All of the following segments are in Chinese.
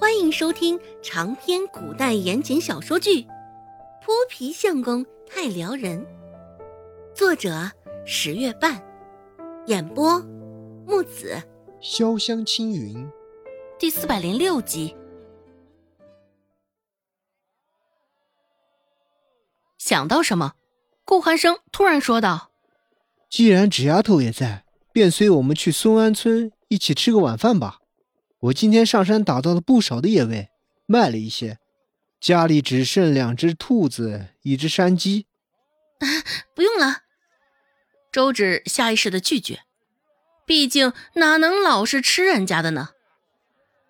欢迎收听长篇古代言情小说剧《泼皮相公太撩人》，作者十月半，演播木子潇湘青云，第四百零六集。想到什么，顾寒生突然说道：“既然纸丫头也在，便随我们去松安村一起吃个晚饭吧。”我今天上山打到了不少的野味，卖了一些，家里只剩两只兔子，一只山鸡。啊，不用了。周芷下意识的拒绝，毕竟哪能老是吃人家的呢？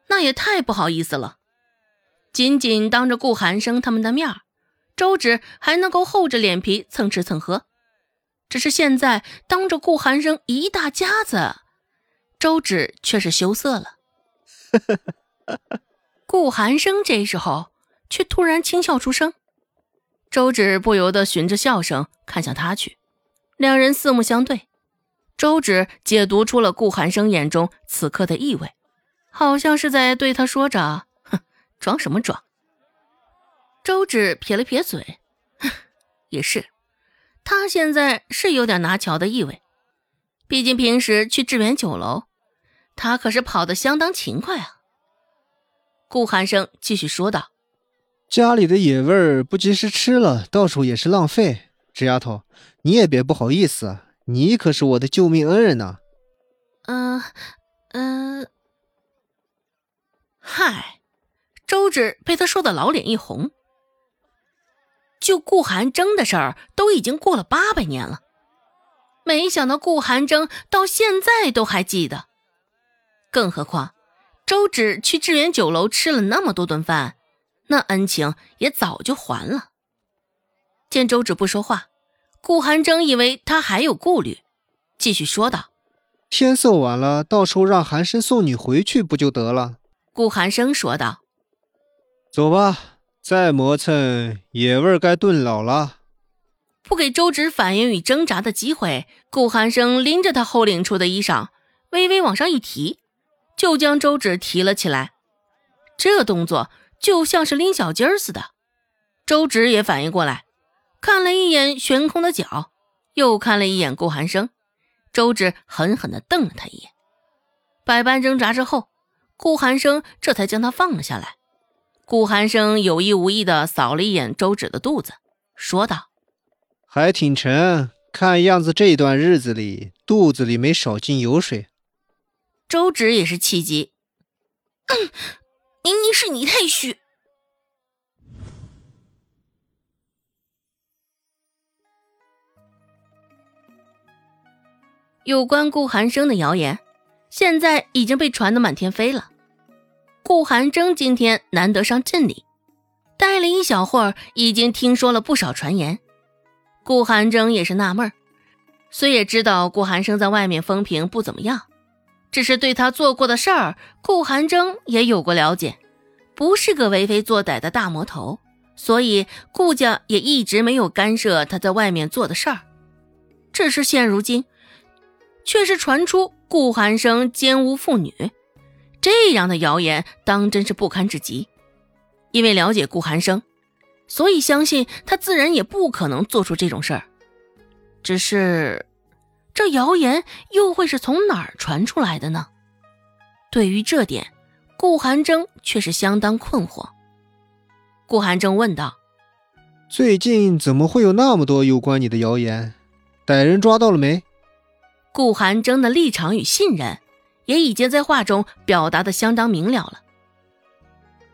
那也太不好意思了。仅仅当着顾寒生他们的面周芷还能够厚着脸皮蹭吃蹭喝，只是现在当着顾寒生一大家子，周芷却是羞涩了。顾寒生这时候却突然轻笑出声，周芷不由得循着笑声看向他去，两人四目相对。周芷解读出了顾寒生眼中此刻的意味，好像是在对他说着：“哼，装什么装？”周芷撇了撇嘴，哼也是，他现在是有点拿乔的意味，毕竟平时去致远酒楼。他可是跑得相当勤快啊！顾寒生继续说道：“家里的野味儿不及时吃了，到处也是浪费。纸丫头，你也别不好意思，你可是我的救命恩人呐。”“嗯，嗯。”嗨，周芷被他说的老脸一红。就顾寒征的事儿，都已经过了八百年了，没想到顾寒征到现在都还记得。更何况，周芷去致远酒楼吃了那么多顿饭，那恩情也早就还了。见周芷不说话，顾寒征以为他还有顾虑，继续说道：“天色晚了，到时候让寒生送你回去不就得了？”顾寒生说道：“走吧，再磨蹭，野味该炖老了。”不给周芷反应与挣扎的机会，顾寒生拎着他后领处的衣裳，微微往上一提。就将周芷提了起来，这动作就像是拎小鸡儿似的。周芷也反应过来，看了一眼悬空的脚，又看了一眼顾寒生。周芷狠狠地瞪了他一眼，百般挣扎之后，顾寒生这才将他放了下来。顾寒生有意无意地扫了一眼周芷的肚子，说道：“还挺沉，看样子这段日子里肚子里没少进油水。”周芷也是气急，明明是你太虚。有关顾寒生的谣言，现在已经被传得满天飞了。顾寒征今天难得上镇里，待了一小会儿，已经听说了不少传言。顾寒征也是纳闷儿，虽也知道顾寒生在外面风评不怎么样。只是对他做过的事儿，顾寒征也有过了解，不是个为非作歹的大魔头，所以顾家也一直没有干涉他在外面做的事儿。只是现如今，却是传出顾寒生奸污妇女，这样的谣言当真是不堪至极。因为了解顾寒生，所以相信他自然也不可能做出这种事儿。只是。这谣言又会是从哪儿传出来的呢？对于这点，顾寒征却是相当困惑。顾寒征问道：“最近怎么会有那么多有关你的谣言？歹人抓到了没？”顾寒征的立场与信任也已经在话中表达的相当明了了。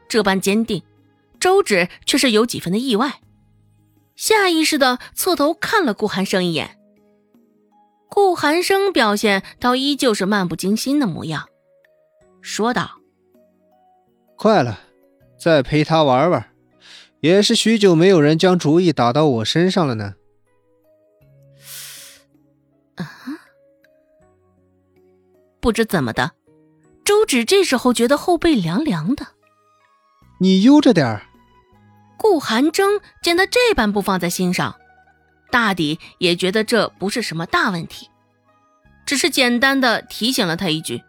这般坚定，周芷却是有几分的意外，下意识的侧头看了顾寒生一眼。顾寒生表现倒依旧是漫不经心的模样，说道：“快了，再陪他玩玩，也是许久没有人将主意打到我身上了呢。”啊！不知怎么的，周芷这时候觉得后背凉凉的。你悠着点儿。顾寒征见他这般不放在心上。大抵也觉得这不是什么大问题，只是简单的提醒了他一句，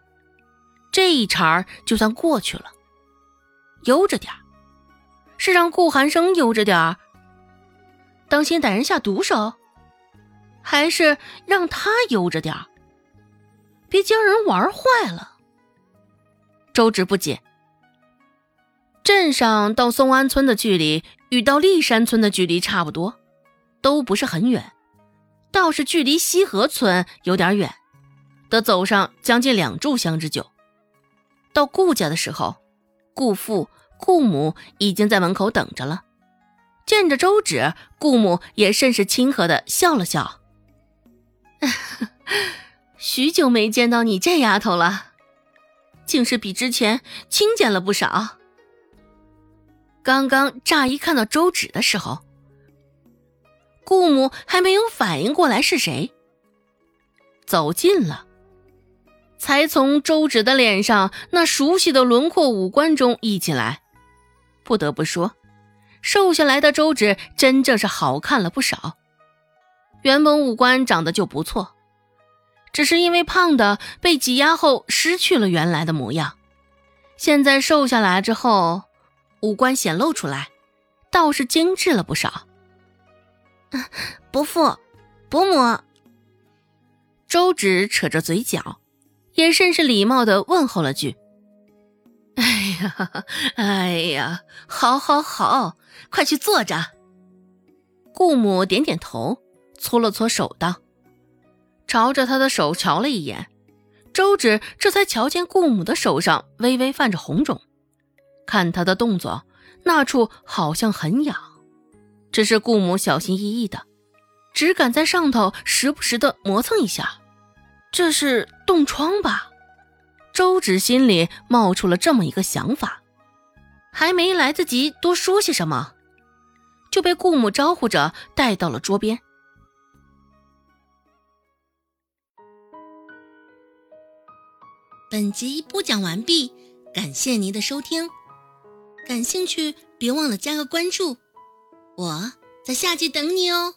这一茬就算过去了。悠着点儿，是让顾寒生悠着点儿，当心歹人下毒手，还是让他悠着点儿，别将人玩坏了？周芷不解。镇上到松安村的距离与到立山村的距离差不多，都不是很远，倒是距离西河村有点远，得走上将近两炷香之久。到顾家的时候，顾父、顾母已经在门口等着了。见着周芷，顾母也甚是亲和的笑了笑：“ 许久没见到你这丫头了，竟是比之前清简了不少。”刚刚乍一看到周芷的时候，顾母还没有反应过来是谁。走近了，才从周芷的脸上那熟悉的轮廓、五官中忆起来。不得不说，瘦下来的周芷真正是好看了不少。原本五官长得就不错，只是因为胖的被挤压后失去了原来的模样。现在瘦下来之后。五官显露出来，倒是精致了不少。伯父、伯母，周芷扯着嘴角，也甚是礼貌的问候了句：“哎呀，哎呀，好，好，好，快去坐着。”顾母点点头，搓了搓手道：“朝着他的手瞧了一眼。”周芷这才瞧见顾母的手上微微泛着红肿。看他的动作，那处好像很痒，只是顾母小心翼翼的，只敢在上头时不时的磨蹭一下。这是冻疮吧？周芷心里冒出了这么一个想法，还没来得及多说些什么，就被顾母招呼着带到了桌边。本集播讲完毕，感谢您的收听。感兴趣，别忘了加个关注，我在下集等你哦。